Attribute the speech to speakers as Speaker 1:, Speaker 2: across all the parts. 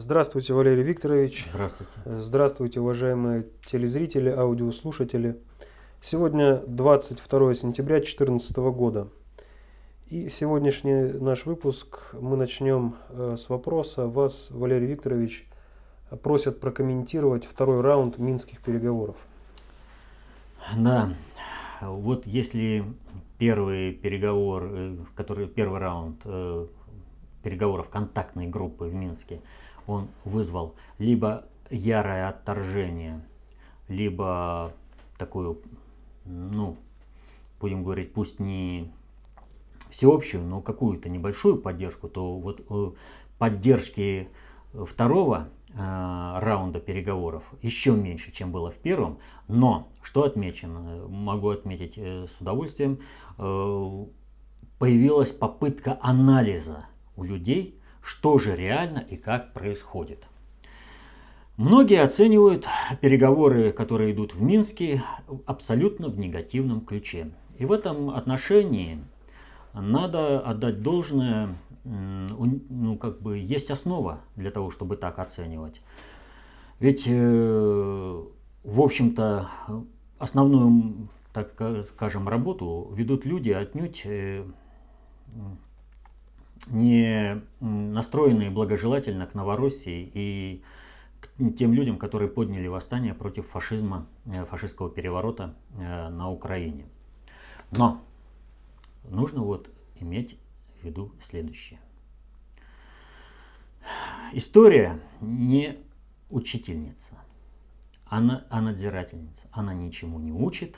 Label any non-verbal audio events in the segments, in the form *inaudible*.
Speaker 1: Здравствуйте, Валерий Викторович.
Speaker 2: Здравствуйте.
Speaker 1: Здравствуйте, уважаемые телезрители, аудиослушатели. Сегодня 22 сентября 2014 года. И сегодняшний наш выпуск мы начнем э, с вопроса. Вас, Валерий Викторович, просят прокомментировать второй раунд минских переговоров.
Speaker 2: Да, вот если первый переговор, э, который первый раунд э, переговоров контактной группы в Минске, он вызвал либо ярое отторжение, либо такую, ну, будем говорить, пусть не всеобщую, но какую-то небольшую поддержку, то вот э, поддержки второго э, раунда переговоров еще меньше, чем было в первом. Но, что отмечено, могу отметить э, с удовольствием, появилась попытка анализа у людей, что же реально и как происходит. Многие оценивают переговоры, которые идут в Минске, абсолютно в негативном ключе. И в этом отношении надо отдать должное, ну как бы есть основа для того, чтобы так оценивать. Ведь, э, в общем-то, основную, так скажем, работу ведут люди отнюдь э, не настроенные благожелательно к Новороссии и к тем людям, которые подняли восстание против фашизма, э, фашистского переворота э, на Украине. Но нужно вот иметь в виду следующее. История не учительница, она, а надзирательница. Она ничему не учит,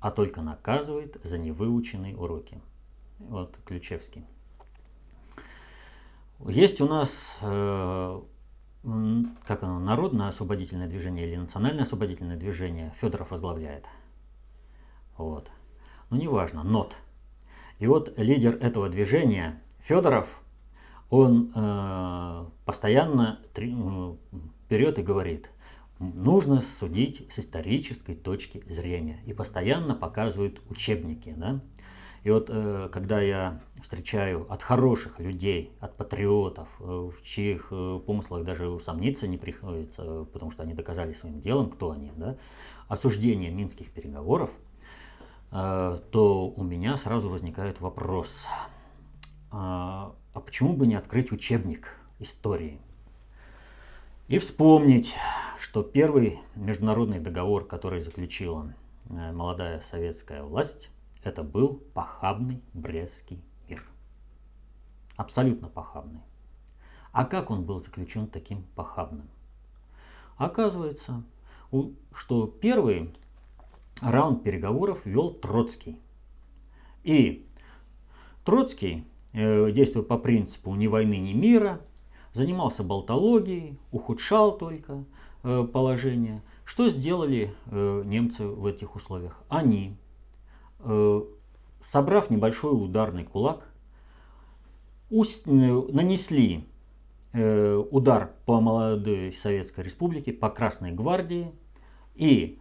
Speaker 2: а только наказывает за невыученные уроки. Вот Ключевский. Есть у нас, э, как оно, народное освободительное движение или национальное освободительное движение, Федоров возглавляет. Вот. Ну, неважно, НОТ. И вот лидер этого движения, Федоров, он э, постоянно три, э, вперед и говорит, нужно судить с исторической точки зрения. И постоянно показывают учебники. Да? И вот э, когда я встречаю от хороших людей, от патриотов, э, в чьих э, помыслах даже усомниться не приходится, потому что они доказали своим делом, кто они, да, осуждение минских переговоров, то у меня сразу возникает вопрос, а почему бы не открыть учебник истории? И вспомнить, что первый международный договор, который заключила молодая советская власть, это был похабный Брестский мир. Абсолютно похабный. А как он был заключен таким похабным? Оказывается, что первый раунд переговоров вел Троцкий. И Троцкий, э, действуя по принципу ни войны, ни мира, занимался болтологией, ухудшал только э, положение. Что сделали э, немцы в этих условиях? Они собрав небольшой ударный кулак, э, нанесли э, удар по молодой Советской Республике, по Красной Гвардии и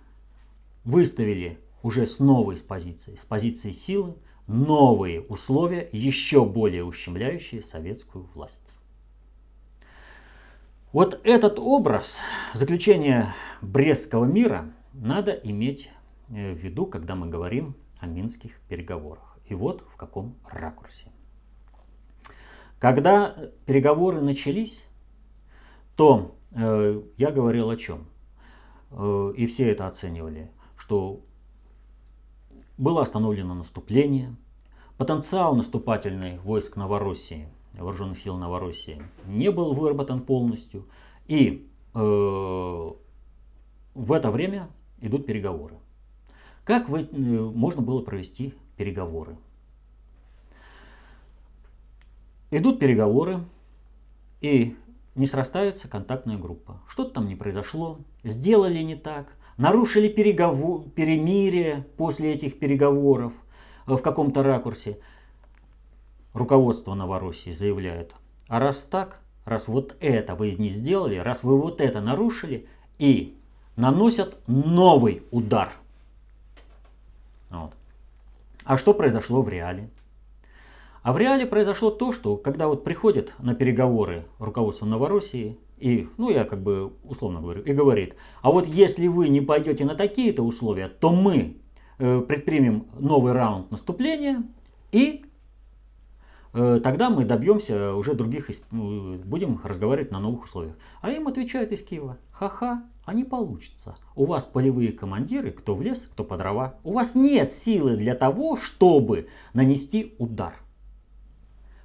Speaker 2: выставили уже с новой позиции, с позиции силы, новые условия, еще более ущемляющие советскую власть. Вот этот образ заключения Брестского мира надо иметь в виду, когда мы говорим о минских переговорах. И вот в каком ракурсе. Когда переговоры начались, то э, я говорил о чем? Э, и все это оценивали, что было остановлено наступление, потенциал наступательный войск Новороссии, вооруженных сил Новороссии, не был выработан полностью, и э, в это время идут переговоры. Как вы, э, можно было провести переговоры? Идут переговоры, и не срастается контактная группа. Что-то там не произошло, сделали не так, нарушили переговор, перемирие после этих переговоров в каком-то ракурсе. Руководство Новороссии заявляет, а раз так, раз вот это вы не сделали, раз вы вот это нарушили, и наносят новый удар. А что произошло в реале? А в реале произошло то, что когда вот приходит на переговоры руководство Новороссии, и, ну я как бы условно говорю, и говорит, а вот если вы не пойдете на такие-то условия, то мы э, предпримем новый раунд наступления и тогда мы добьемся уже других, ну, будем разговаривать на новых условиях. А им отвечают из Киева, ха-ха, а не получится. У вас полевые командиры, кто в лес, кто по дрова. У вас нет силы для того, чтобы нанести удар.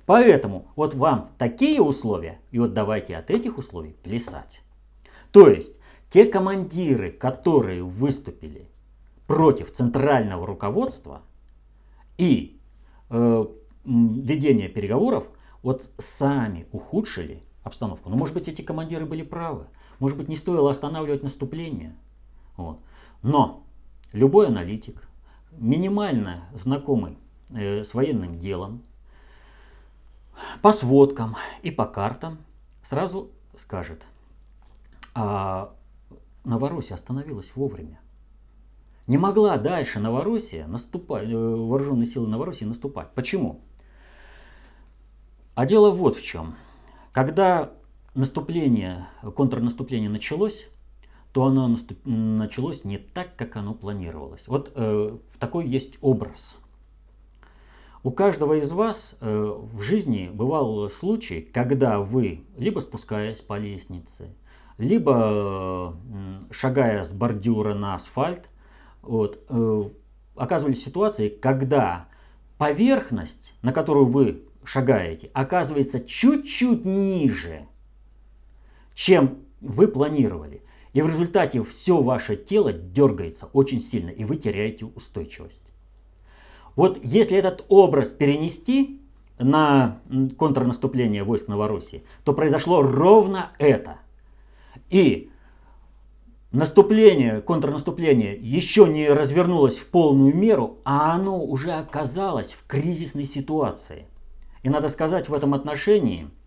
Speaker 2: Поэтому вот вам такие условия, и вот давайте от этих условий плясать. То есть те командиры, которые выступили против центрального руководства и э, ведения переговоров, вот сами ухудшили обстановку. Но может быть эти командиры были правы. Может быть не стоило останавливать наступление. Вот. Но любой аналитик, минимально знакомый э, с военным делом, по сводкам и по картам сразу скажет, а Новороссия остановилась вовремя. Не могла дальше Новороссия наступать, э, вооруженные силы Новороссии наступать. Почему? А дело вот в чем. Когда наступление, контрнаступление началось, то оно наступ... началось не так, как оно планировалось. Вот э, такой есть образ – у каждого из вас э, в жизни бывал случай, когда вы, либо спускаясь по лестнице, либо э, шагая с бордюра на асфальт, вот, э, оказывались в ситуации, когда поверхность, на которую вы шагаете, оказывается чуть-чуть ниже, чем вы планировали. И в результате все ваше тело дергается очень сильно, и вы теряете устойчивость. Вот если этот образ перенести на контрнаступление войск Новороссии, то произошло ровно это. И наступление, контрнаступление еще не развернулось в полную меру, а оно уже оказалось в кризисной ситуации. И надо сказать в этом отношении –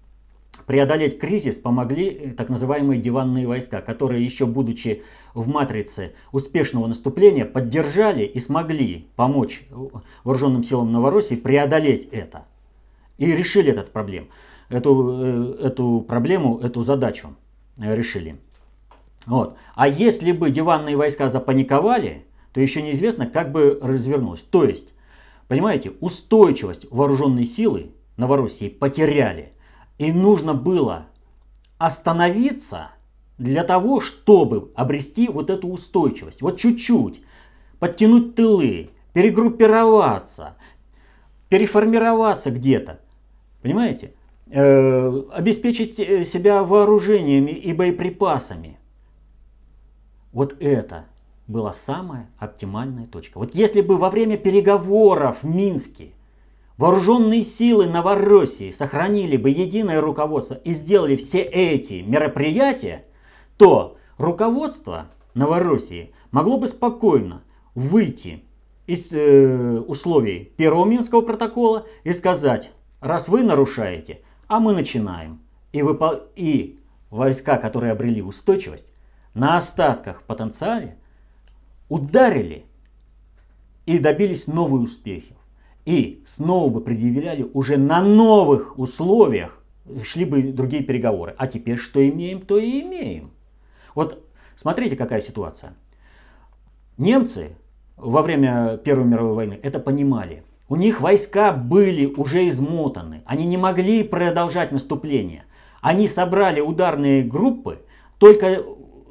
Speaker 2: преодолеть кризис помогли э, так называемые диванные войска, которые еще будучи в матрице успешного наступления поддержали и смогли помочь вооруженным силам Новороссии преодолеть это. И решили этот проблем, эту, э, эту проблему, эту задачу э, решили. Вот. А если бы диванные войска запаниковали, то еще неизвестно, как бы развернулось. То есть, понимаете, устойчивость вооруженной силы Новороссии потеряли. И нужно было остановиться для того, чтобы обрести вот эту устойчивость. Вот чуть-чуть. Подтянуть тылы, перегруппироваться, переформироваться где-то. Понимаете? Э, обеспечить э, себя вооружениями и боеприпасами. Вот это была самая оптимальная точка. Вот если бы во время переговоров в Минске Вооруженные силы Новороссии сохранили бы единое руководство и сделали все эти мероприятия, то руководство Новороссии могло бы спокойно выйти из э, условий первого Минского протокола и сказать, раз вы нарушаете, а мы начинаем. И, выпол... и войска, которые обрели устойчивость, на остатках потенциале ударили и добились новых успехов. И снова бы предъявляли уже на новых условиях, шли бы другие переговоры. А теперь что имеем, то и имеем. Вот смотрите, какая ситуация. Немцы во время Первой мировой войны это понимали. У них войска были уже измотаны. Они не могли продолжать наступление. Они собрали ударные группы только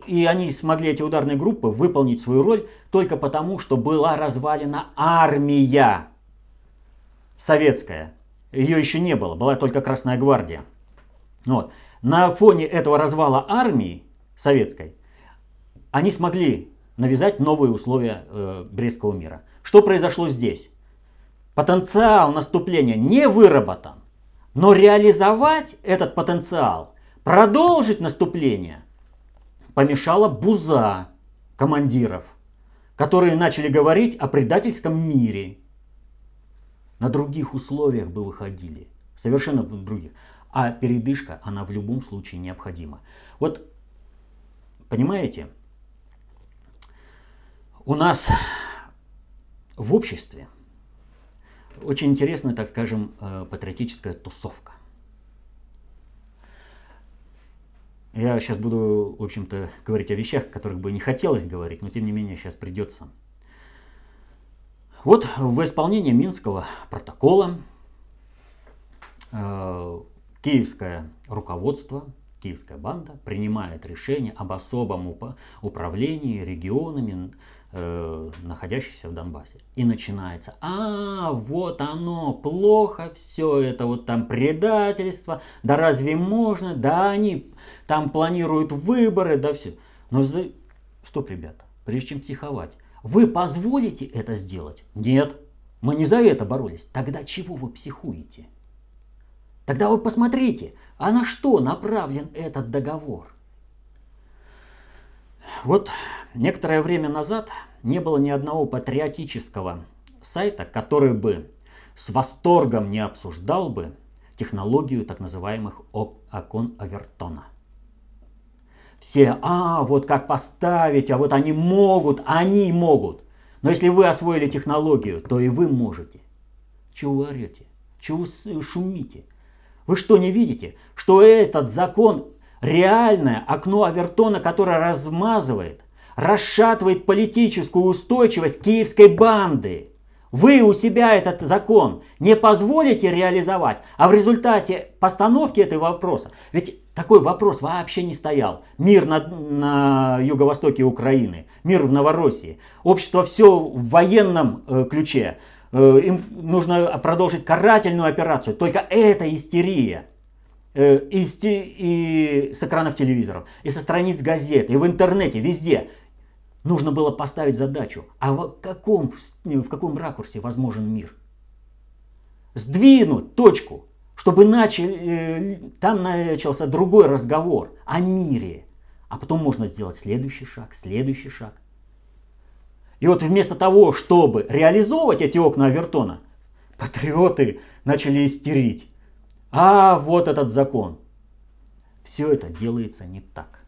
Speaker 2: и они смогли эти ударные группы выполнить свою роль только потому, что была развалена армия советская. Ее еще не было, была только Красная Гвардия. Вот. На фоне этого развала армии советской они смогли навязать новые условия э, Брестского мира. Что произошло здесь? Потенциал наступления не выработан, но реализовать этот потенциал, продолжить наступление, помешала буза командиров, которые начали говорить о предательском мире на других условиях бы выходили. Совершенно других. А передышка, она в любом случае необходима. Вот, понимаете, у нас в обществе очень интересная, так скажем, э, патриотическая тусовка. я сейчас буду, в общем-то, говорить о вещах, о которых бы не хотелось говорить, но тем не менее сейчас придется. Вот в исполнении Минского протокола э, киевское руководство, киевская банда принимает решение об особом управлении регионами, э, находящихся в Донбассе. И начинается, а вот оно, плохо все это, вот там предательство, да разве можно, да они там планируют выборы, да все. Но стоп, ребята, прежде чем психовать, вы позволите это сделать? Нет, мы не за это боролись. Тогда чего вы психуете? Тогда вы посмотрите, а на что направлен этот договор? Вот некоторое время назад не было ни одного патриотического сайта, который бы с восторгом не обсуждал бы технологию так называемых окон Авертона. Все, а, вот как поставить, а вот они могут, они могут. Но если вы освоили технологию, то и вы можете. Чего вы орете? Чего вы шумите? Вы что, не видите, что этот закон реальное окно Авертона, которое размазывает, расшатывает политическую устойчивость киевской банды? Вы у себя этот закон не позволите реализовать, а в результате постановки этого вопроса, ведь такой вопрос вообще не стоял. Мир на, на юго-востоке Украины, мир в Новороссии. Общество все в военном э, ключе. Э, им нужно продолжить карательную операцию. Только это истерия. Э, и, и с экранов телевизоров, и со страниц газет, и в интернете, везде. Нужно было поставить задачу, а в каком, в каком ракурсе возможен мир? Сдвинуть точку, чтобы начали, э, там начался другой разговор о мире. А потом можно сделать следующий шаг, следующий шаг. И вот вместо того, чтобы реализовывать эти окна Авертона, патриоты начали истерить. А вот этот закон. Все это делается не так.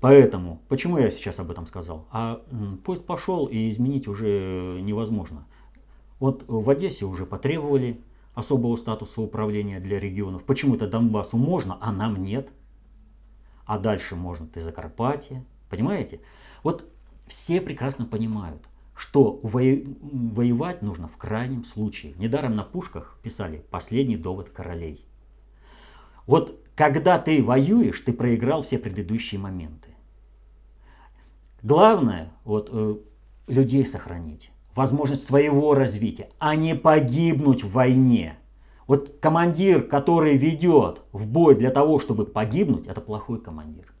Speaker 2: Поэтому, почему я сейчас об этом сказал? А поезд пошел и изменить уже невозможно. Вот в Одессе уже потребовали особого статуса управления для регионов. Почему-то Донбассу можно, а нам нет. А дальше можно ты Закарпатье. Понимаете? Вот все прекрасно понимают, что воевать нужно в крайнем случае. Недаром на пушках писали «последний довод королей». Вот когда ты воюешь, ты проиграл все предыдущие моменты. Главное, вот, э, людей сохранить, возможность своего развития, а не погибнуть в войне. Вот командир, который ведет в бой для того, чтобы погибнуть, это плохой командир.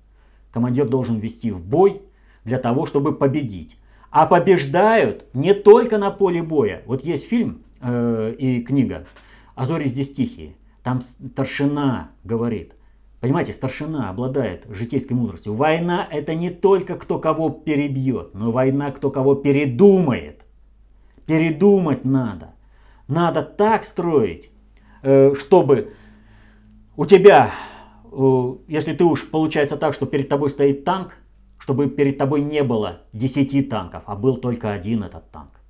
Speaker 2: Командир должен вести в бой для того, чтобы победить. А побеждают не только на поле боя. Вот есть фильм э, и книга «А зори здесь тихие». Там старшина говорит – Понимаете, старшина обладает житейской мудростью. Война это не только кто кого перебьет, но война кто кого передумает. Передумать надо. Надо так строить, э, чтобы у тебя, э, если ты уж получается так, что перед тобой стоит танк, чтобы перед тобой не было 10 танков, а был только один этот танк.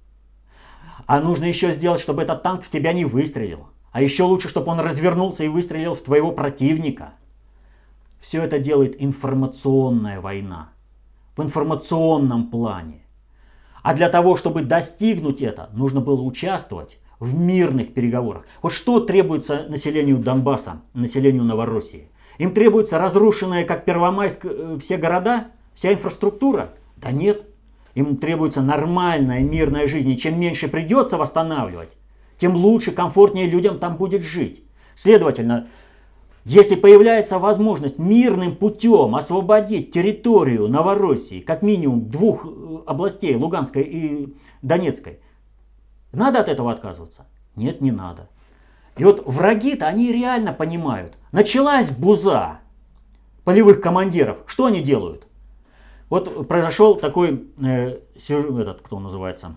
Speaker 2: А нужно еще сделать, чтобы этот танк в тебя не выстрелил. А еще лучше, чтобы он развернулся и выстрелил в твоего противника – все это делает информационная война. В информационном плане. А для того, чтобы достигнуть это, нужно было участвовать в мирных переговорах. Вот что требуется населению Донбасса, населению Новороссии? Им требуется разрушенная, как Первомайск, э, все города, вся инфраструктура? Да нет. Им требуется нормальная мирная жизнь. И чем меньше придется восстанавливать, тем лучше, комфортнее людям там будет жить. Следовательно, если появляется возможность мирным путем освободить территорию Новороссии, как минимум двух э, областей, Луганской и Донецкой, надо от этого отказываться? Нет, не надо. И вот враги-то, они реально понимают. Началась буза полевых командиров. Что они делают? Вот произошел такой, э, этот, кто называется,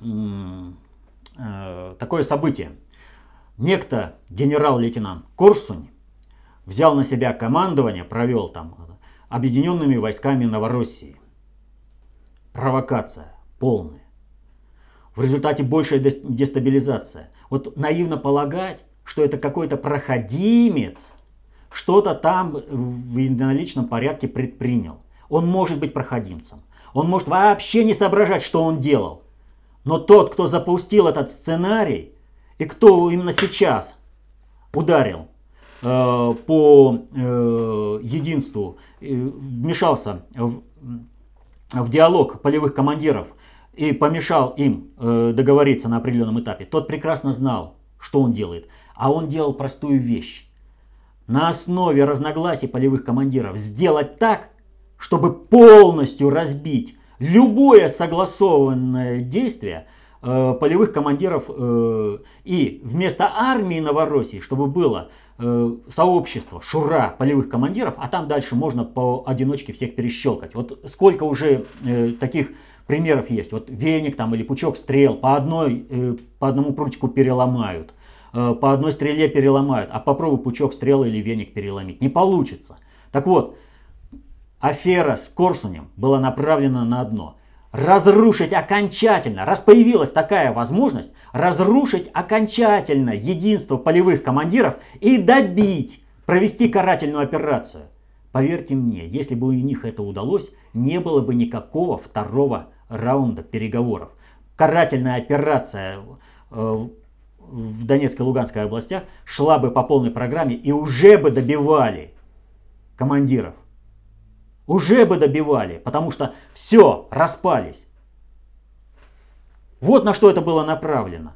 Speaker 2: э, такое событие. Некто генерал-лейтенант Корсунь взял на себя командование, провел там объединенными войсками Новороссии. Провокация полная. В результате большая дестабилизация. Вот наивно полагать, что это какой-то проходимец, что-то там в единоличном порядке предпринял. Он может быть проходимцем. Он может вообще не соображать, что он делал. Но тот, кто запустил этот сценарий, и кто именно сейчас ударил э, по э, единству, э, вмешался в, в диалог полевых командиров и помешал им э, договориться на определенном этапе, тот прекрасно знал, что он делает. А он делал простую вещь. На основе разногласий полевых командиров сделать так, чтобы полностью разбить любое согласованное действие э, полевых командиров э, и вместо армии Новороссии, чтобы было э, сообщество, шура полевых командиров, а там дальше можно по одиночке всех перещелкать. Вот сколько уже таких примеров есть. Вот веник там или пучок стрел по, одной, по одному прутику переломают, по одной стреле переломают, а попробуй пучок стрел или веник переломить. Не получится. Так вот, афера с Корсунем была направлена на одно. Разрушить окончательно, раз появилась такая возможность, разрушить окончательно единство полевых командиров и добить, провести карательную операцию. Поверьте мне, если бы у них это удалось, не было бы никакого второго раунда переговоров. Карательная операция э, в Донецкой и Луганской областях шла бы по полной программе и уже бы добивали командиров. Уже бы добивали, потому что все, распались. Вот на что это было направлено.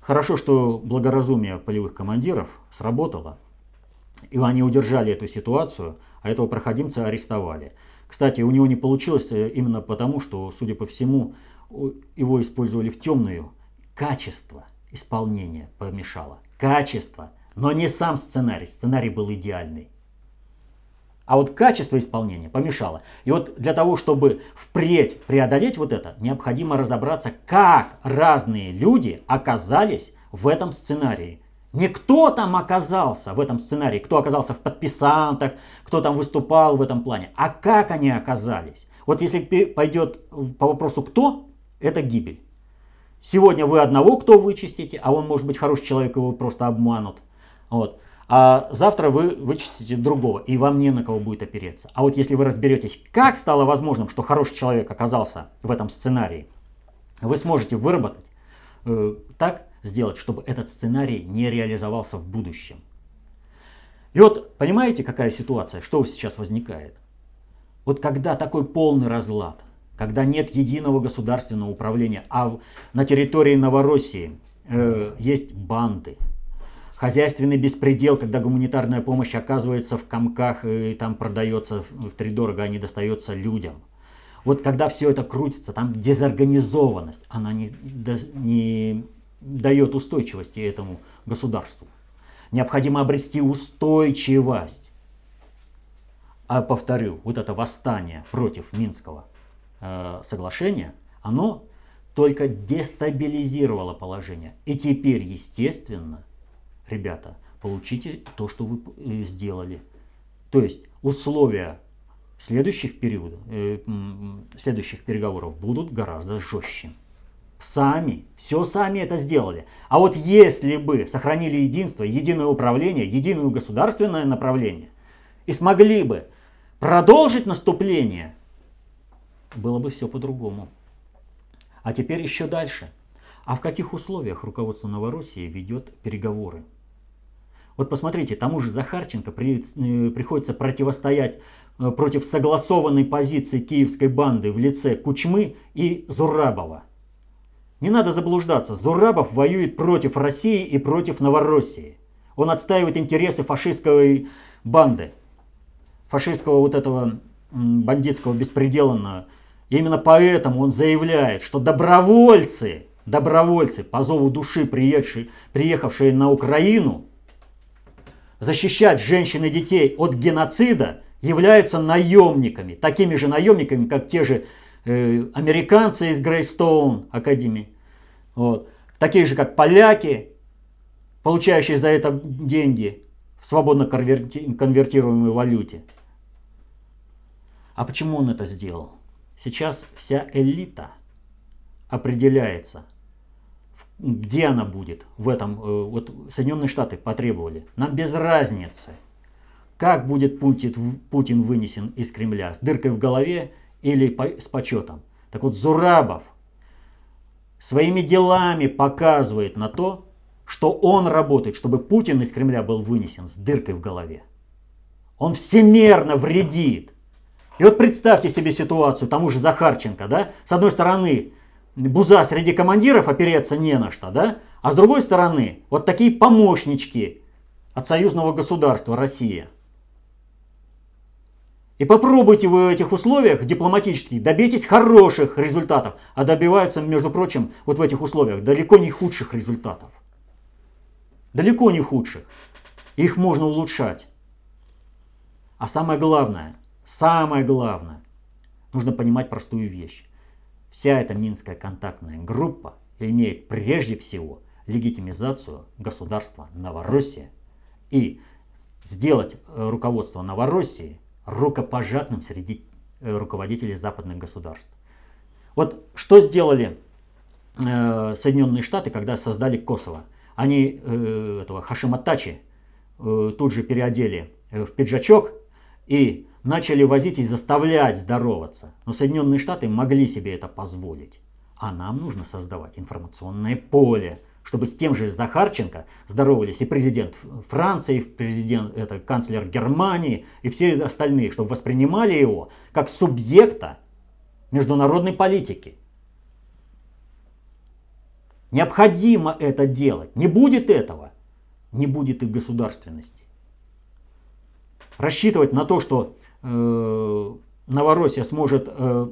Speaker 2: Хорошо, что благоразумие полевых командиров сработало, и они удержали эту ситуацию, а этого проходимца арестовали. Кстати, у него не получилось э, именно потому, что, судя по всему, его использовали в темную. Качество исполнения помешало. Качество, но не сам сценарий. Сценарий был идеальный. А вот качество исполнения помешало. И вот для того, чтобы впредь преодолеть вот это, необходимо разобраться, как разные люди оказались в этом сценарии. Не кто там оказался в этом сценарии, кто оказался в подписантах, кто там выступал в этом плане, а как они оказались. Вот если пойдет по вопросу кто, это гибель. Сегодня вы одного кто вычистите, а он может быть хороший человек, его просто обманут. Вот. А завтра вы вычистите другого, и вам не на кого будет опереться. А вот если вы разберетесь, как стало возможным, что хороший человек оказался в этом сценарии, вы сможете выработать э, так, сделать, чтобы этот сценарий не реализовался в будущем. И вот понимаете, какая ситуация, что сейчас возникает? Вот когда такой полный разлад, когда нет единого государственного управления, а на территории Новороссии э, есть банды, хозяйственный беспредел, когда гуманитарная помощь оказывается в комках и там продается в три дорого, а не достается людям. Вот когда все это крутится, там дезорганизованность, она не, не дает устойчивости этому государству. Необходимо обрести устойчивость. А повторю, вот это восстание против Минского э, соглашения, оно только дестабилизировало положение. И теперь, естественно, ребята, получите то, что вы э, сделали. То есть условия следующих периодов, э, следующих переговоров будут гораздо жестче сами, все сами это сделали. А вот если бы сохранили единство, единое управление, единое государственное направление и смогли бы продолжить наступление, было бы все по-другому. А теперь еще дальше. А в каких условиях руководство Новороссии ведет переговоры? Вот посмотрите, тому же Захарченко при, э, приходится противостоять э, против согласованной позиции киевской банды в лице Кучмы и Зурабова – не надо заблуждаться, Зурабов воюет против России и против Новороссии. Он отстаивает интересы фашистской банды, фашистского вот этого бандитского беспределанного. И именно поэтому он заявляет, что добровольцы, добровольцы по зову души, приехавшие, на Украину, защищать женщин и детей от геноцида, являются наемниками, такими же наемниками, как те же э, американцы из Грейстоун Академии, вот. Такие же, как поляки, получающие за это деньги в свободно конверти конвертируемой валюте. А почему он это сделал? Сейчас вся элита определяется где она будет в этом, э, вот Соединенные Штаты потребовали, нам без разницы, как будет Путин, Путин вынесен из Кремля, с дыркой в голове или с почетом. Так вот, Зурабов своими делами показывает на то, что он работает, чтобы Путин из Кремля был вынесен с дыркой в голове. Он всемерно вредит. И вот представьте себе ситуацию тому же Захарченко, да, с одной стороны буза среди командиров опереться не на что, да? А с другой стороны, вот такие помощнички от союзного государства Россия. И попробуйте вы в этих условиях дипломатических добейтесь хороших результатов, а добиваются, между прочим, вот в этих условиях далеко не худших результатов. Далеко не худших. Их можно улучшать. А самое главное, самое главное, нужно понимать простую вещь. Вся эта Минская контактная группа имеет прежде всего легитимизацию государства Новороссия и сделать э, руководство Новороссии рукопожатным среди э, руководителей западных государств. Вот что сделали э, Соединенные Штаты, когда создали Косово? Они этого Хашима Тачи тут же переодели в пиджачок и начали возить и заставлять здороваться. Но Соединенные Штаты могли себе это позволить. А нам нужно создавать информационное поле, чтобы с тем же Захарченко здоровались и президент Франции, и президент, это канцлер Германии, и все остальные, чтобы воспринимали его как субъекта международной политики. Необходимо это делать. Не будет этого, не будет и государственности. Рассчитывать на то, что Новороссия сможет э,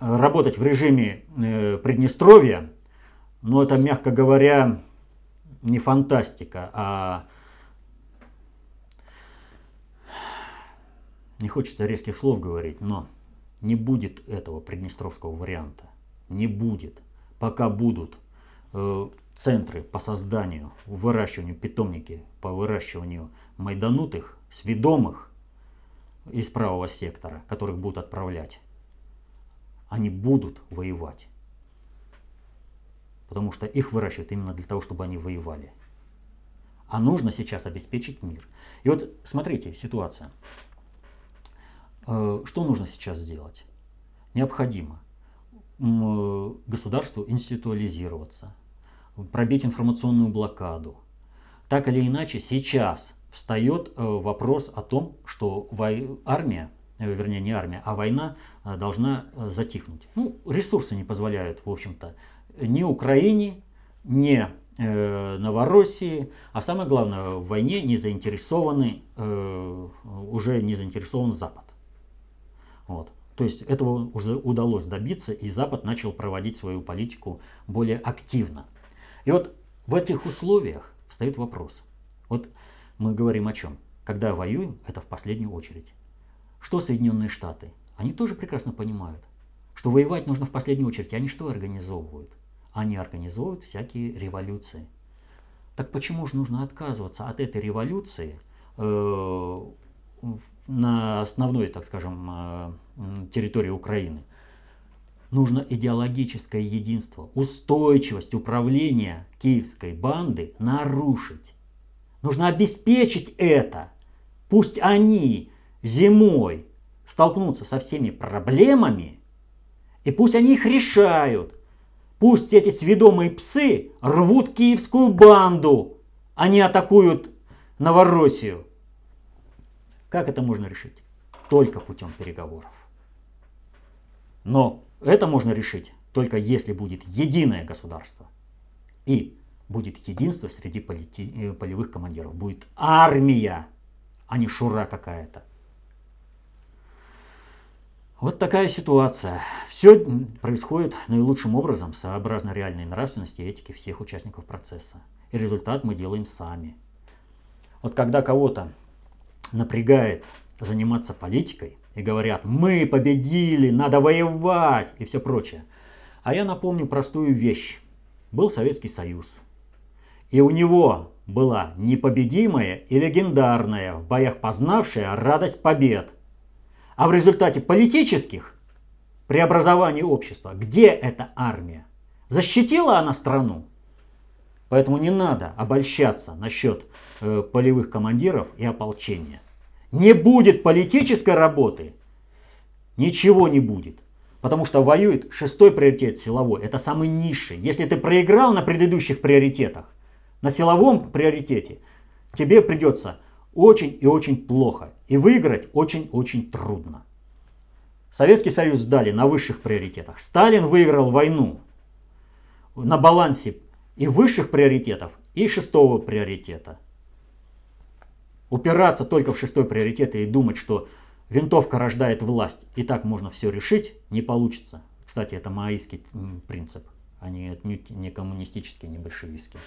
Speaker 2: работать в режиме э, Приднестровья, но это, мягко говоря, не фантастика, а не хочется резких слов говорить, но не будет этого приднестровского варианта. Не будет. Пока будут центры по созданию, выращиванию питомники по выращиванию майданутых, сведомых, из правого сектора, которых будут отправлять, они будут воевать. Потому что их выращивают именно для того, чтобы они воевали. А нужно сейчас обеспечить мир. И вот смотрите, ситуация. Э, что нужно сейчас сделать? Необходимо государству институализироваться, пробить информационную блокаду. Так или иначе, сейчас встает э, вопрос о том, что армия, э, вернее не армия, а война э, должна затихнуть. Ну, ресурсы не позволяют, в общем-то, ни Украине, ни Новороссии, а самое главное, в войне не заинтересованы, уже не заинтересован Запад. Вот. То есть этого уже удалось добиться, и Запад начал проводить свою политику более активно. И вот в этих условиях встает вопрос. Вот мы говорим о чем? Когда воюем, это в последнюю очередь. Что Соединенные Штаты? Они тоже прекрасно понимают, что воевать нужно в последнюю очередь. Они что организовывают? Они организовывают всякие революции. Так почему же нужно отказываться от этой революции э, на основной, так скажем, э, территории Украины? Нужно идеологическое единство, устойчивость управления киевской банды нарушить. Нужно обеспечить это. Пусть они зимой столкнутся со всеми проблемами, и пусть они их решают. Пусть эти сведомые псы рвут киевскую банду, они атакуют Новороссию. Как это можно решить? Только путем переговоров. Но это можно решить только если будет единое государство. И будет единство среди полити... Э, полевых командиров. Будет армия, а не шура какая-то. Вот такая ситуация. Все происходит наилучшим образом, сообразно реальной нравственности и этике всех участников процесса. И результат мы делаем сами. Вот когда кого-то напрягает заниматься политикой и говорят, мы победили, надо воевать и все прочее. А я напомню простую вещь. Был Советский Союз. И у него была непобедимая и легендарная, в боях познавшая радость побед. А в результате политических преобразований общества, где эта армия? Защитила она страну. Поэтому не надо обольщаться насчет э, полевых командиров и ополчения. Не будет политической работы, ничего не будет. Потому что воюет шестой приоритет силовой. Это самый низший. Если ты проиграл на предыдущих приоритетах, на силовом приоритете, тебе придется очень и очень плохо. И выиграть очень-очень трудно. Советский Союз сдали на высших приоритетах. Сталин выиграл войну на балансе и высших приоритетов, и шестого приоритета. Упираться только в шестой приоритет и думать, что винтовка рождает власть, и так можно все решить, не получится. Кстати, это маоистский принцип, а не, не коммунистический, не большевистский.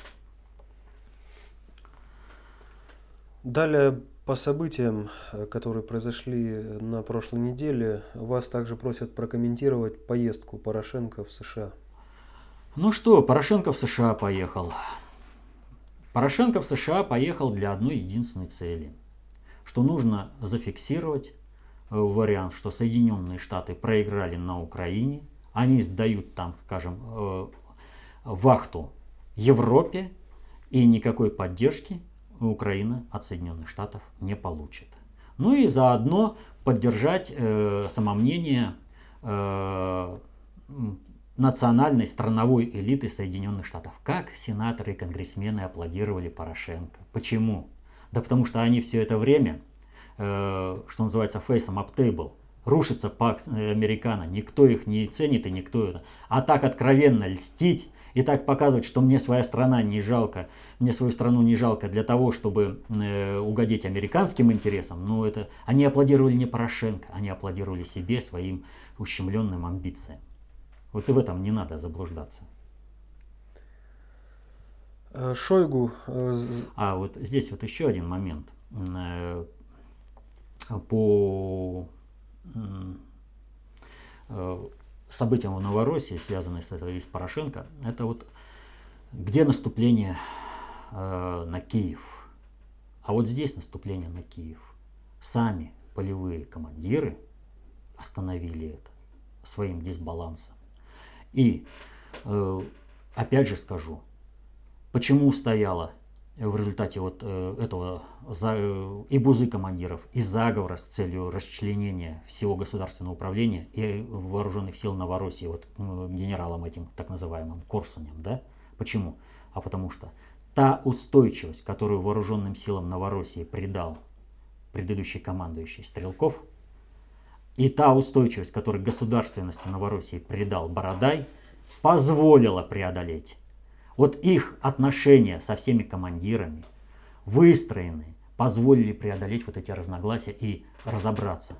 Speaker 1: Далее по событиям, э, которые произошли на прошлой неделе, вас также просят прокомментировать поездку Порошенко в США.
Speaker 2: Ну что, Порошенко в США поехал. Порошенко в США поехал для одной единственной цели, что нужно зафиксировать э, вариант, что Соединенные Штаты проиграли на Украине, они сдают там, скажем, э, вахту Европе и никакой поддержки Украина от Соединенных Штатов не получит. Ну и заодно поддержать э, самомнение э, национальной страновой элиты Соединенных Штатов. Как сенаторы и конгрессмены аплодировали Порошенко. Почему? Да потому что они все это время, э, что называется, фейсом table, рушится Пакс Американо, никто их не ценит и никто это. А так откровенно льстить и так показывать, что мне своя страна не жалко, мне свою страну не жалко для того, чтобы э, угодить американским интересам, но это они аплодировали не Порошенко, они аплодировали себе, своим ущемленным амбициям. Вот и в этом не надо заблуждаться.
Speaker 1: Э, Шойгу. Э,
Speaker 2: а вот здесь вот еще один момент по событиям в Новороссии, связанные с, этой, с Порошенко, это вот где наступление э, на Киев. А вот здесь наступление на Киев. Сами полевые командиры остановили это своим дисбалансом. И э, опять же скажу, почему стояла в результате вот э, этого э, и бузы командиров, и заговора с целью расчленения всего государственного управления и вооруженных сил Новороссии, вот генералом этим так называемым Корсунем, да? Почему? А потому что та устойчивость, которую вооруженным силам Новороссии придал предыдущий командующий Стрелков, и та устойчивость, которую государственности Новороссии придал Бородай, позволила преодолеть вот их отношения со всеми командирами, выстроенные, позволили преодолеть вот эти разногласия и разобраться,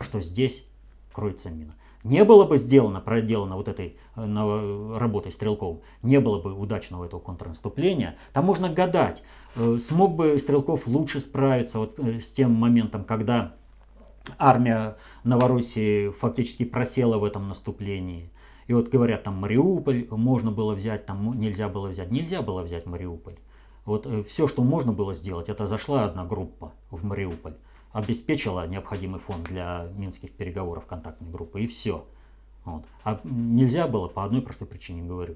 Speaker 2: что здесь кроется мина. Не было бы сделано, проделано вот этой э, работой Стрелков, не было бы удачного этого контрнаступления, там можно гадать, э, смог бы Стрелков лучше справиться вот э, с тем моментом, когда армия Новороссии фактически просела в этом наступлении, и вот говорят, там Мариуполь можно было взять, там нельзя было взять. Нельзя было взять Мариуполь. Вот э, все, что можно было сделать, это зашла одна группа в Мариуполь, обеспечила необходимый фонд для минских переговоров контактной группы, и все. Вот. А нельзя было по одной простой причине, говорю,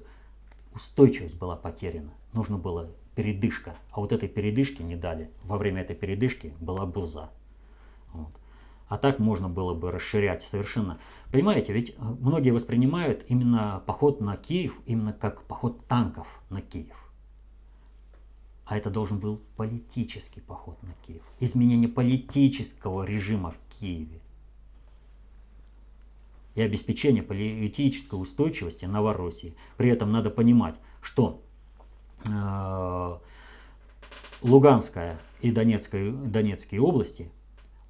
Speaker 2: устойчивость была потеряна. Нужно было передышка. А вот этой передышки не дали. Во время этой передышки была буза. Вот. А так можно было бы расширять совершенно. Понимаете, ведь э, многие воспринимают именно поход на Киев именно как поход танков на Киев. А это должен был политический поход на Киев. Изменение политического режима в Киеве. И обеспечение политической устойчивости Новороссии. При этом надо понимать, что э, Луганская и Донецкая, Донецкие области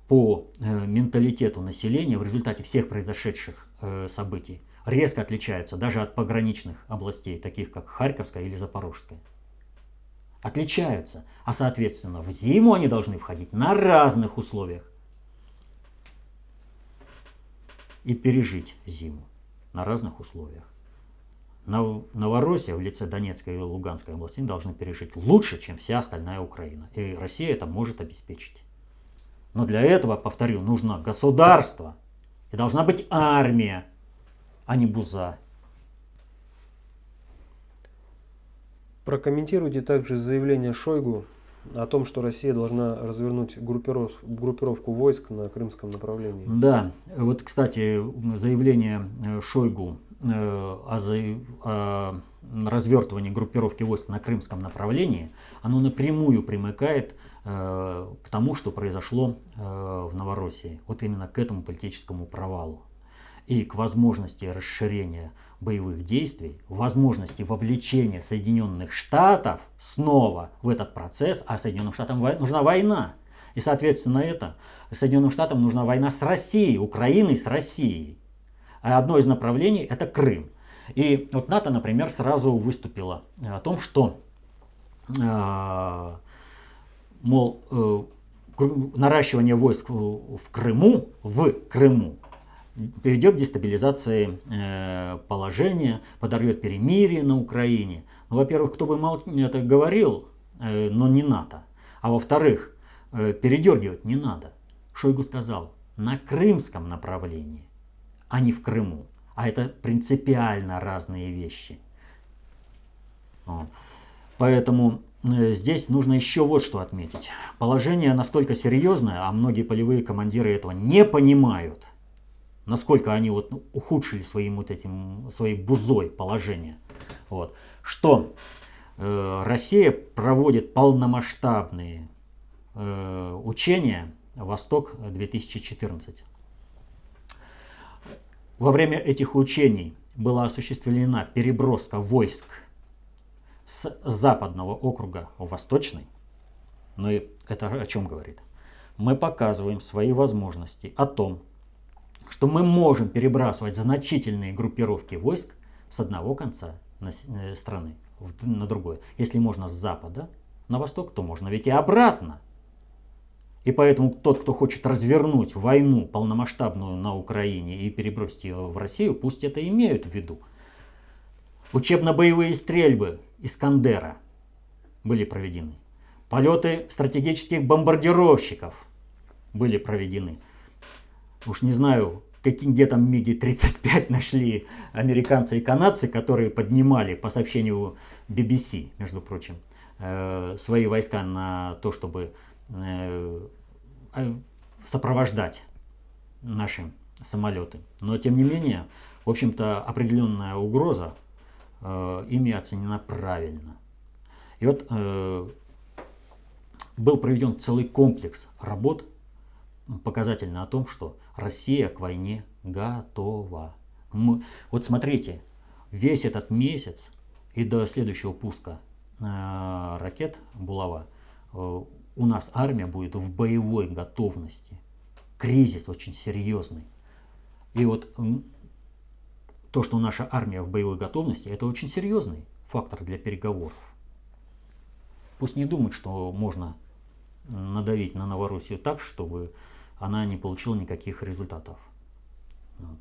Speaker 2: по э, менталитету населения в результате всех произошедших э, событий резко отличаются даже от пограничных областей, таких как Харьковская или Запорожская. Отличаются. А соответственно в зиму они должны входить на разных условиях. И пережить зиму на разных условиях. Новороссия в лице Донецкой и Луганской областей должны пережить лучше, чем вся остальная Украина. И Россия это может обеспечить. Но для этого, повторю, нужно государство. И должна быть армия, а не буза.
Speaker 1: Прокомментируйте также заявление Шойгу о том, что Россия должна развернуть группировку, группировку войск на крымском направлении.
Speaker 2: Да, вот, кстати, заявление э, Шойгу э, о, заяв... о развертывании группировки войск на крымском направлении, оно напрямую примыкает э, к тому, что произошло в Новороссии. Вот именно к этому политическому провалу и к возможности расширения боевых действий, возможности вовлечения Соединенных Штатов снова в этот процесс, а Соединенным Штатам нужна война. И, соответственно, это Соединенным Штатам нужна война с Россией, Украиной с Россией. А одно из направлений это Крым. И вот НАТО, например, сразу выступило о том, что, э, мол, э, наращивание войск в Крыму, в Крыму приведет к дестабилизации э, положения, подорвет перемирие на Украине. Ну, во-первых, кто бы это говорил, э, но не НАТО. А во-вторых, передергивать не надо. Шойгу сказал, на крымском направлении, а не в Крыму. А это принципиально разные вещи. Поэтому здесь нужно еще вот что отметить. Положение настолько серьезное, а многие полевые командиры этого не понимают – насколько они вот ну, ухудшили своим вот этим, своей бузой положение. Вот. Что э, Россия проводит полномасштабные э, учения «Восток-2014». Во время этих учений была осуществлена переброска войск с западного округа в восточный. Ну это о чем говорит? Мы показываем свои возможности о том, что мы можем перебрасывать значительные группировки войск с одного конца э, страны на другой. Если можно с запада на восток, то можно ведь и обратно. И поэтому тот, кто хочет развернуть войну полномасштабную на Украине и перебросить ее в Россию, пусть это имеют в виду. Учебно-боевые стрельбы Искандера были проведены. Полеты стратегических бомбардировщиков были проведены. Уж не знаю, каким, где там МиГи-35 *laughs* нашли американцы и канадцы, которые поднимали, по сообщению BBC, между прочим, э, свои войска на то, чтобы э, сопровождать наши самолеты. Но, тем не менее, в общем-то, определенная угроза э, ими оценена правильно. И вот был проведен целый комплекс работ, показательно о том, что Россия к войне готова. Мы, вот смотрите, весь этот месяц и до следующего пуска э, ракет Булава э, у нас армия будет в боевой готовности. Кризис очень серьезный. И вот то, что наша армия в боевой готовности, это очень серьезный фактор для переговоров. Пусть не думают, что можно надавить на Новороссию так, чтобы она не получила никаких результатов. Вот.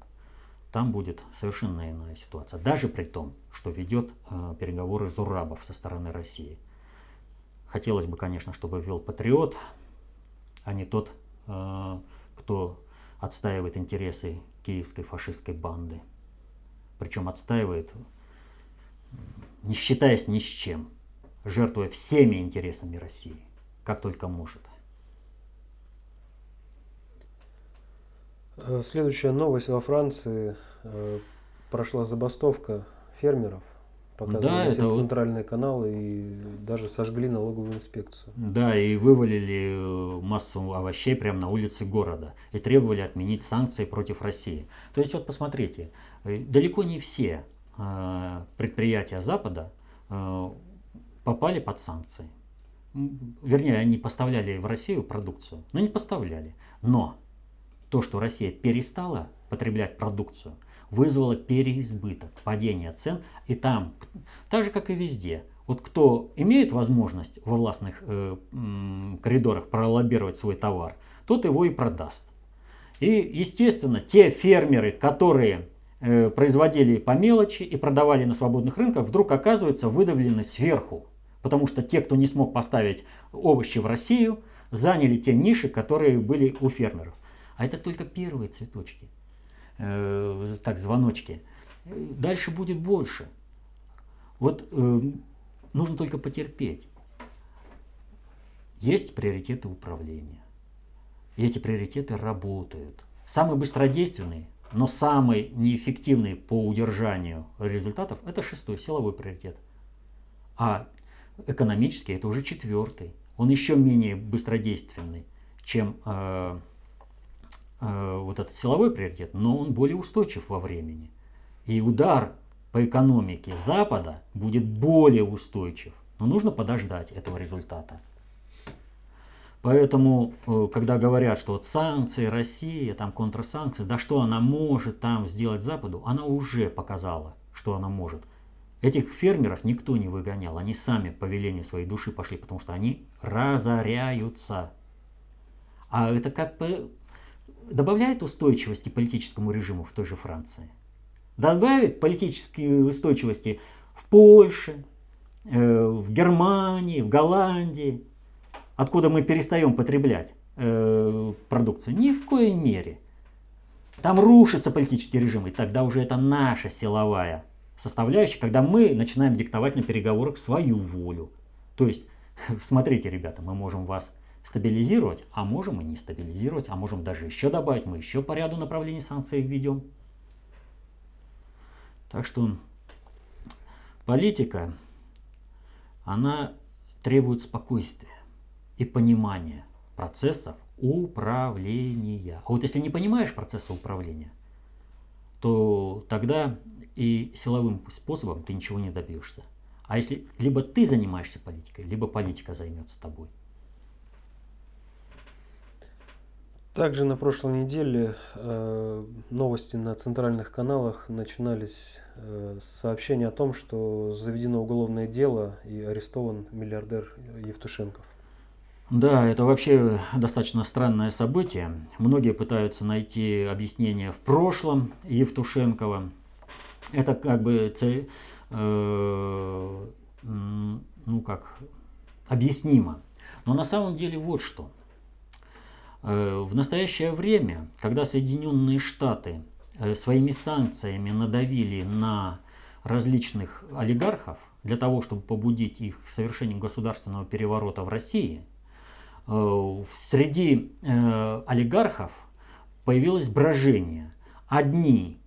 Speaker 2: Там будет совершенно иная ситуация. Даже при том, что ведет э, переговоры Зурабов со стороны России. Хотелось бы, конечно, чтобы вел патриот, а не тот, э, кто отстаивает интересы киевской фашистской банды. Причем отстаивает, не считаясь ни с чем, жертвуя всеми интересами России, как только может.
Speaker 1: Следующая новость во Франции. Э, прошла забастовка фермеров. Показывали да, все это центральные вот... каналы и даже сожгли налоговую инспекцию.
Speaker 2: Да, и вывалили э, массу овощей прямо на улице города и требовали отменить санкции против России. То есть вот посмотрите, далеко не все предприятия Запада попали под санкции. Вернее, они поставляли в Россию продукцию, но не поставляли. Но то, что Россия перестала потреблять продукцию, вызвало переизбыток, падение цен. И там, так же как и везде, вот кто имеет возможность во властных э, коридорах пролоббировать свой товар, тот его и продаст. И, естественно, те фермеры, которые э, производили по мелочи и продавали на свободных рынках, вдруг оказываются выдавлены сверху. Потому что те, кто не смог поставить овощи в Россию, заняли те ниши, которые были у фермеров. А это только первые цветочки, э, так звоночки. Дальше будет больше. Вот э, нужно только потерпеть. Есть приоритеты управления. И эти приоритеты работают. Самый быстродейственный, но самый неэффективный по удержанию результатов – это шестой, силовой приоритет. А экономический – это уже четвертый. Он еще менее быстродейственный, чем э, э, вот этот силовой приоритет, но он более устойчив во времени. И удар по экономике Запада будет более устойчив. Но нужно подождать этого результата. Поэтому, э, когда говорят, что вот санкции, Россия, там контрсанкции, да что она может там сделать Западу, она уже показала, что она может. Этих фермеров никто не выгонял, они сами по велению своей души пошли, потому что они разоряются. А это как бы добавляет устойчивости политическому режиму в той же Франции. Добавит политической устойчивости в Польше, э, в Германии, в Голландии, откуда мы перестаем потреблять э, продукцию. Ни в коей мере. Там рушится политический режим, и тогда уже это наша силовая составляющая, когда мы начинаем диктовать на переговорах свою волю. То есть, *laughs* смотрите, ребята, мы можем вас стабилизировать, а можем и не стабилизировать, а можем даже еще добавить, мы еще по ряду направлений санкций введем. Так что политика, она требует спокойствия и понимания процессов управления. А вот если не понимаешь процесса управления, то тогда и силовым способом ты ничего не добьешься. А если либо ты занимаешься политикой, либо политика займется тобой.
Speaker 1: Также на прошлой неделе э, новости на центральных каналах начинались э, с сообщения о том, что заведено уголовное дело и арестован миллиардер Евтушенков.
Speaker 2: Да, это вообще достаточно странное событие. Многие пытаются найти объяснение в прошлом Евтушенкова. Это как бы э, ну как объяснимо. Но на самом деле вот что. Э, в настоящее время, когда Соединенные Штаты э, своими санкциями надавили на различных олигархов для того, чтобы побудить их к совершению государственного переворота в России, э, среди олигархов появилось брожение. Одни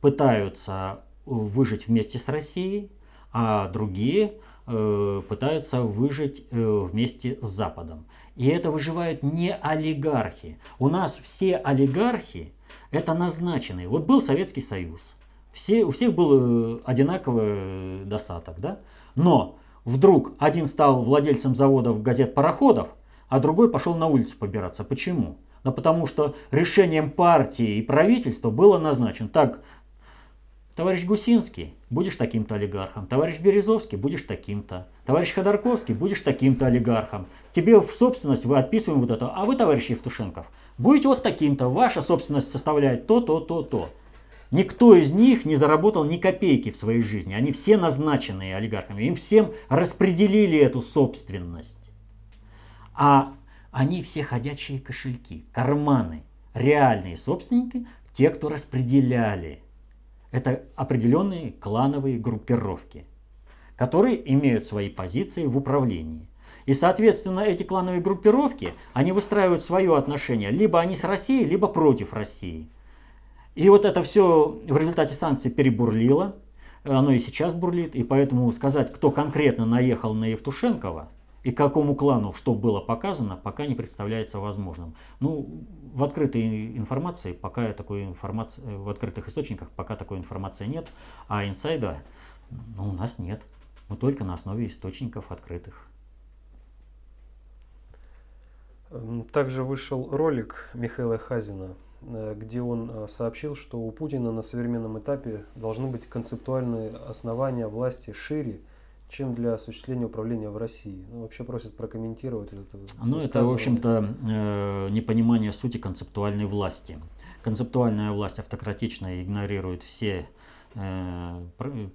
Speaker 2: пытаются выжить вместе с Россией, а другие пытаются выжить вместе с Западом. И это выживают не олигархи. У нас все олигархи это назначенные. Вот был Советский Союз. Все, у всех был э, одинаковый э, достаток. Да? Но вдруг один стал владельцем заводов газет-пароходов, а другой пошел на улицу побираться. Почему? Да потому что решением партии и правительства было назначено, так, Товарищ Гусинский, будешь таким-то олигархом. Товарищ Березовский, будешь таким-то. Товарищ Ходорковский, будешь таким-то олигархом. Тебе в собственность вы отписываем вот это. А вы, товарищ Евтушенков, будете вот таким-то. Ваша собственность составляет то, то, то, то. Никто из них не заработал ни копейки в своей жизни. Они все назначенные олигархами. Им всем распределили эту собственность. А они все ходячие кошельки, карманы. Реальные собственники, те, кто распределяли это определенные клановые группировки, которые имеют свои позиции в управлении. И, соответственно, эти клановые группировки, они выстраивают свое отношение. Либо они с Россией, либо против России. И вот это все в результате санкций перебурлило. Оно и сейчас бурлит. И поэтому сказать, кто конкретно наехал на Евтушенкова, и какому клану что было показано, пока не представляется возможным. Ну, в открытой информации пока такой информации, в открытых источниках пока такой информации нет, а инсайда ну, у нас нет. Мы только на основе источников открытых.
Speaker 1: Также вышел ролик Михаила Хазина, э, где он э, сообщил, что у Путина на современном этапе должны быть концептуальные основания власти шире, чем для осуществления управления в России. Ну, вообще просят прокомментировать это.
Speaker 2: Ну, это, в общем-то, э, непонимание сути концептуальной власти. Концептуальная власть автократично игнорирует все э,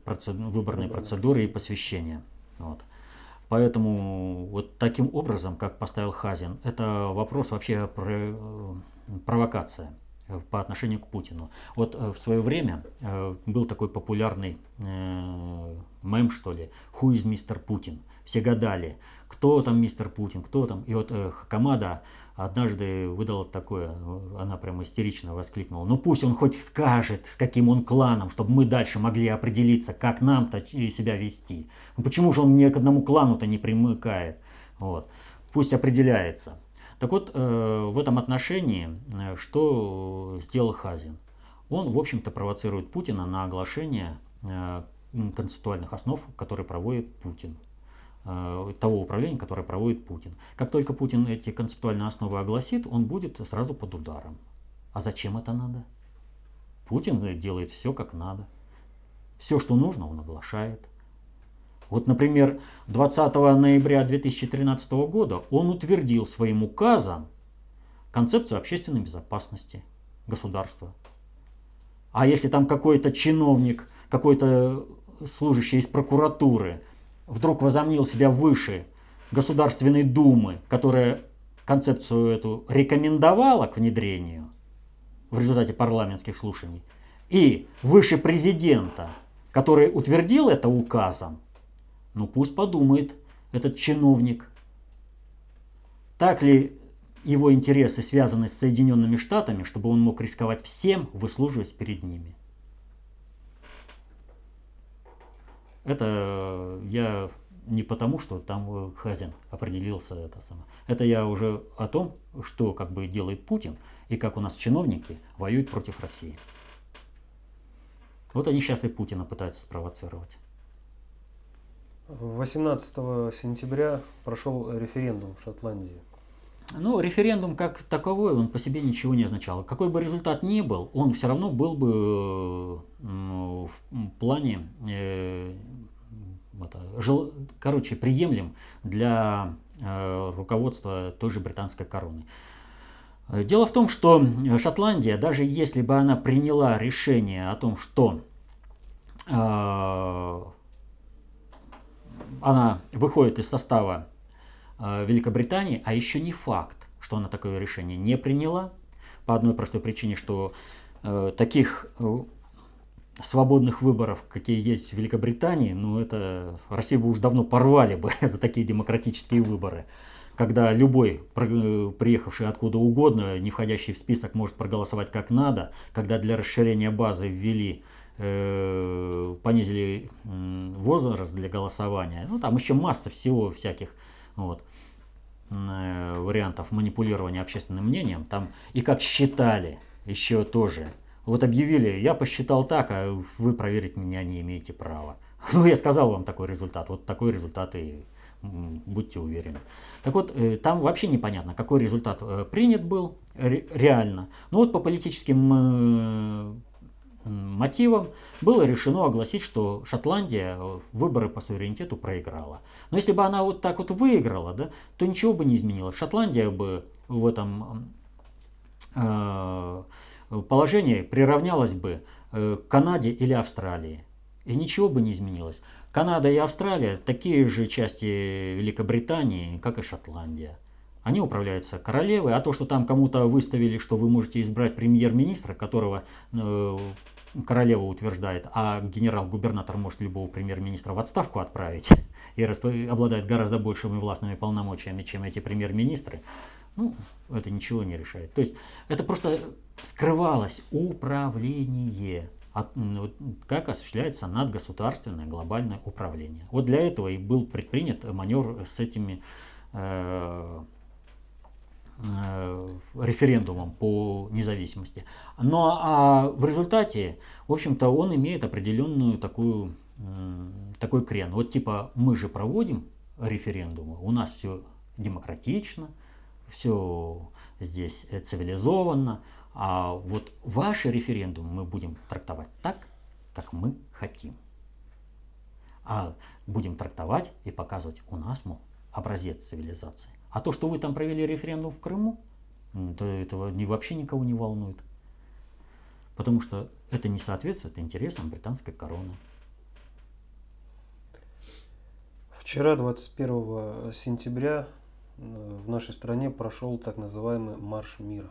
Speaker 2: процед... выборные процедуры и посвящения. Вот. Поэтому вот таким образом, как поставил Хазин, это вопрос вообще про э, провокация по отношению к Путину. Вот э, в свое время э, был такой популярный мем что ли, who is мистер Путин. Все гадали, кто там мистер Путин, кто там. И вот э, Хамада однажды выдала такое, она прямо истерично воскликнула, ну пусть он хоть скажет, с каким он кланом, чтобы мы дальше могли определиться, как нам-то себя вести. Ну почему же он ни к одному клану-то не примыкает? Вот. Пусть определяется. Так вот, э, в этом отношении, э, что сделал Хазин? Он, в общем-то, провоцирует Путина на оглашение э, концептуальных основ, которые проводит Путин того управления, которое проводит Путин. Как только Путин эти концептуальные основы огласит, он будет сразу под ударом. А зачем это надо? Путин делает все как надо. Все, что нужно, он оглашает. Вот, например, 20 ноября 2013 года он утвердил своим указом концепцию общественной безопасности государства. А если там какой-то чиновник, какой-то служащий из прокуратуры вдруг возомнил себя выше Государственной Думы, которая концепцию эту рекомендовала к внедрению в результате парламентских слушаний, и выше президента, который утвердил это указом, ну пусть подумает этот чиновник, так ли его интересы связаны с Соединенными Штатами, чтобы он мог рисковать всем, выслуживаясь перед ними. Это я не потому, что там Хазин определился это самое. Это я уже о том, что как бы делает Путин и как у нас чиновники воюют против России. Вот они сейчас и Путина пытаются спровоцировать.
Speaker 1: 18 сентября прошел референдум в Шотландии.
Speaker 2: Ну, референдум как таковой, он по себе ничего не означал. Какой бы результат ни был, он все равно был бы ну, в плане, э, это, жел, короче, приемлем для э, руководства той же британской короны. Дело в том, что Шотландия, даже если бы она приняла решение о том, что э, она выходит из состава э, Великобритании, а еще не факт, что она такое решение не приняла, по одной простой причине, что э, таких э, свободных выборов, какие есть в Великобритании, ну это Россию бы уж давно порвали бы *laughs* за такие демократические выборы, когда любой, приехавший откуда угодно, не входящий в список, может проголосовать как надо, когда для расширения базы ввели понизили возраст для голосования. Ну, там еще масса всего всяких вот, э, вариантов манипулирования общественным мнением. Там и как считали еще тоже. Вот объявили, я посчитал так, а вы проверить меня не имеете права. *laughs* Ну, я сказал вам такой результат. Вот такой результат и будьте уверены. Так вот, э, там вообще непонятно, какой результат принят был реально. Ну вот по политическим мотивом было решено огласить, что Шотландия э, выборы по суверенитету проиграла. Но если бы она вот так вот выиграла, да, то ничего бы не изменилось. Шотландия бы в этом э, положении приравнялась бы э, к Канаде или Австралии. И ничего бы не изменилось. Канада и Австралия такие же части Великобритании, как и Шотландия. Они управляются королевой, а то, что там кому-то выставили, что вы можете избрать премьер-министра, которого э, королева утверждает, а генерал-губернатор может любого премьер-министра в отставку отправить и обладает гораздо большими властными полномочиями, чем эти премьер-министры, ну, это ничего не решает. То есть это просто скрывалось управление, как осуществляется надгосударственное глобальное управление. Вот для этого и был предпринят маневр с этими Э, референдумом по независимости. Но а в результате, в общем-то, он имеет определенную такую, такой крен. Вот типа мы же проводим референдумы, у нас все демократично, все здесь цивилизованно, а вот ваши референдумы мы будем трактовать так, как мы хотим. А будем трактовать и показывать у нас, мол, образец цивилизации. А то, что вы там провели референдум в Крыму, то этого не, вообще никого не волнует. Потому что это не соответствует интересам британской короны.
Speaker 1: Вчера, 21 сентября, в нашей стране прошел так называемый Марш мира.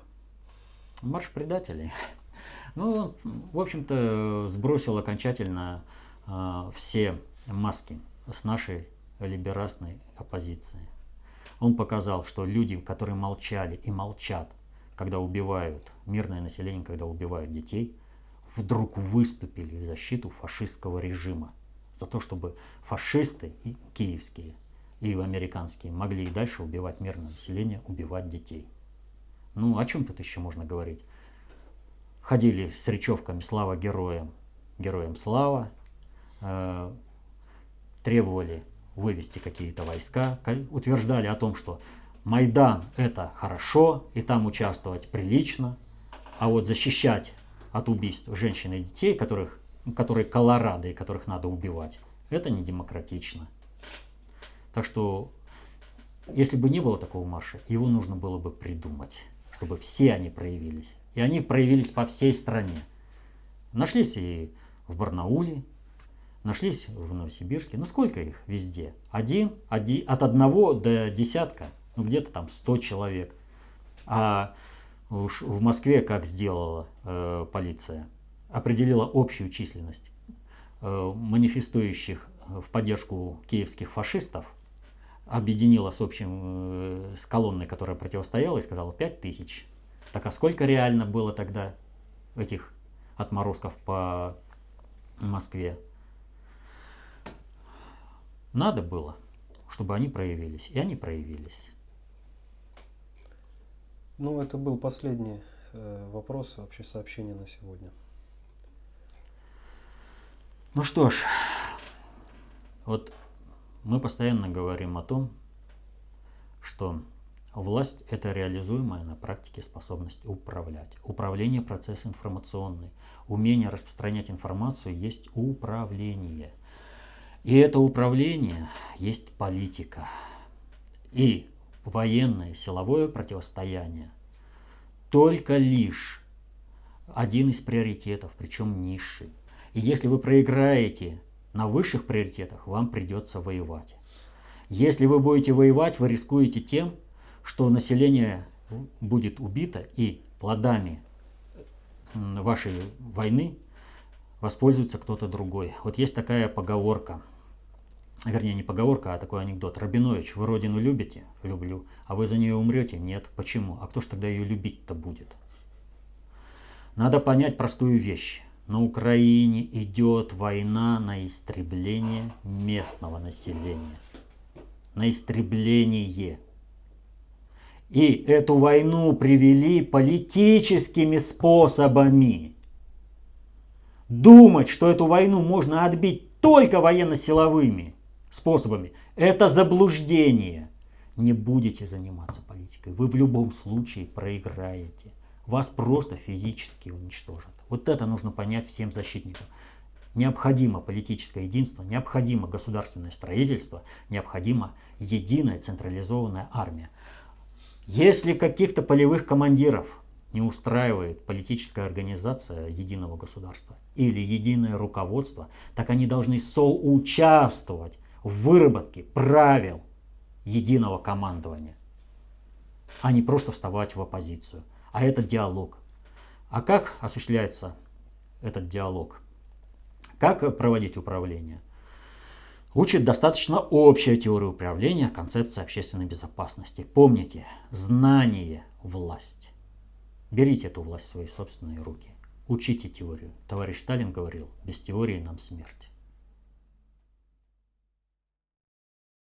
Speaker 2: Марш предателей. *laughs* Ну, в общем-то, сбросил окончательно э, все маски с нашей либерастной оппозицией. Он показал, что люди, которые молчали и молчат, когда убивают мирное население, когда убивают детей, вдруг выступили в защиту фашистского режима. За то, чтобы фашисты и киевские и американские могли и дальше убивать мирное население, убивать детей. Ну, о чем тут еще можно говорить? Ходили с речевками «Слава героям!» «Героям слава!» э, Требовали вывести какие-то войска, утверждали о том, что Майдан это хорошо, и там участвовать прилично, а вот защищать от убийств женщин и детей, которых, которые колорады и которых надо убивать, это не демократично. Так что, если бы не было такого марша, его нужно было бы придумать, чтобы все они проявились. И они проявились по всей стране. Нашлись и в Барнауле, нашлись в Новосибирске. Ну сколько их везде? Один, один от одного до десятка, ну где-то там 100 человек. А уж в Москве как сделала э, полиция? Определила общую численность э, манифестующих в поддержку киевских фашистов объединила с общим, э, с колонной, которая противостояла, и сказала 5 тысяч. Так а сколько реально было тогда этих отморозков по Москве? Надо было, чтобы они проявились, и они проявились.
Speaker 1: Ну, это был последний э, вопрос, вообще сообщение на сегодня.
Speaker 2: Ну что ж, вот мы постоянно говорим о том, что власть – это реализуемая на практике способность управлять. Управление – процесс информационный. Умение распространять информацию есть управление. И это управление есть политика. И военное силовое противостояние только лишь один из приоритетов, причем низший. И если вы проиграете на высших приоритетах вам придется воевать. Если вы будете воевать, вы рискуете тем, что население будет убито и плодами вашей войны воспользуется кто-то другой. Вот есть такая поговорка, вернее не поговорка, а такой анекдот. Рабинович, вы родину любите? Люблю. А вы за нее умрете? Нет. Почему? А кто ж тогда ее любить-то будет? Надо понять простую вещь на Украине идет война на истребление местного населения. На истребление. И эту войну привели политическими способами. Думать, что эту войну можно отбить только военно-силовыми способами, это заблуждение. Не будете заниматься политикой. Вы в любом случае проиграете. Вас просто физически уничтожат. Вот это нужно понять всем защитникам. Необходимо политическое единство, необходимо государственное строительство, необходима единая централизованная армия. Если каких-то полевых командиров не устраивает политическая организация единого государства или единое руководство, так они должны соучаствовать в выработке правил единого командования, а не просто вставать в оппозицию. А это диалог. А как осуществляется этот диалог? Как проводить управление? Учит достаточно общая теория управления, концепция общественной безопасности. Помните, знание – власть. Берите эту власть в свои собственные руки. Учите теорию. Товарищ Сталин говорил, без теории нам смерть.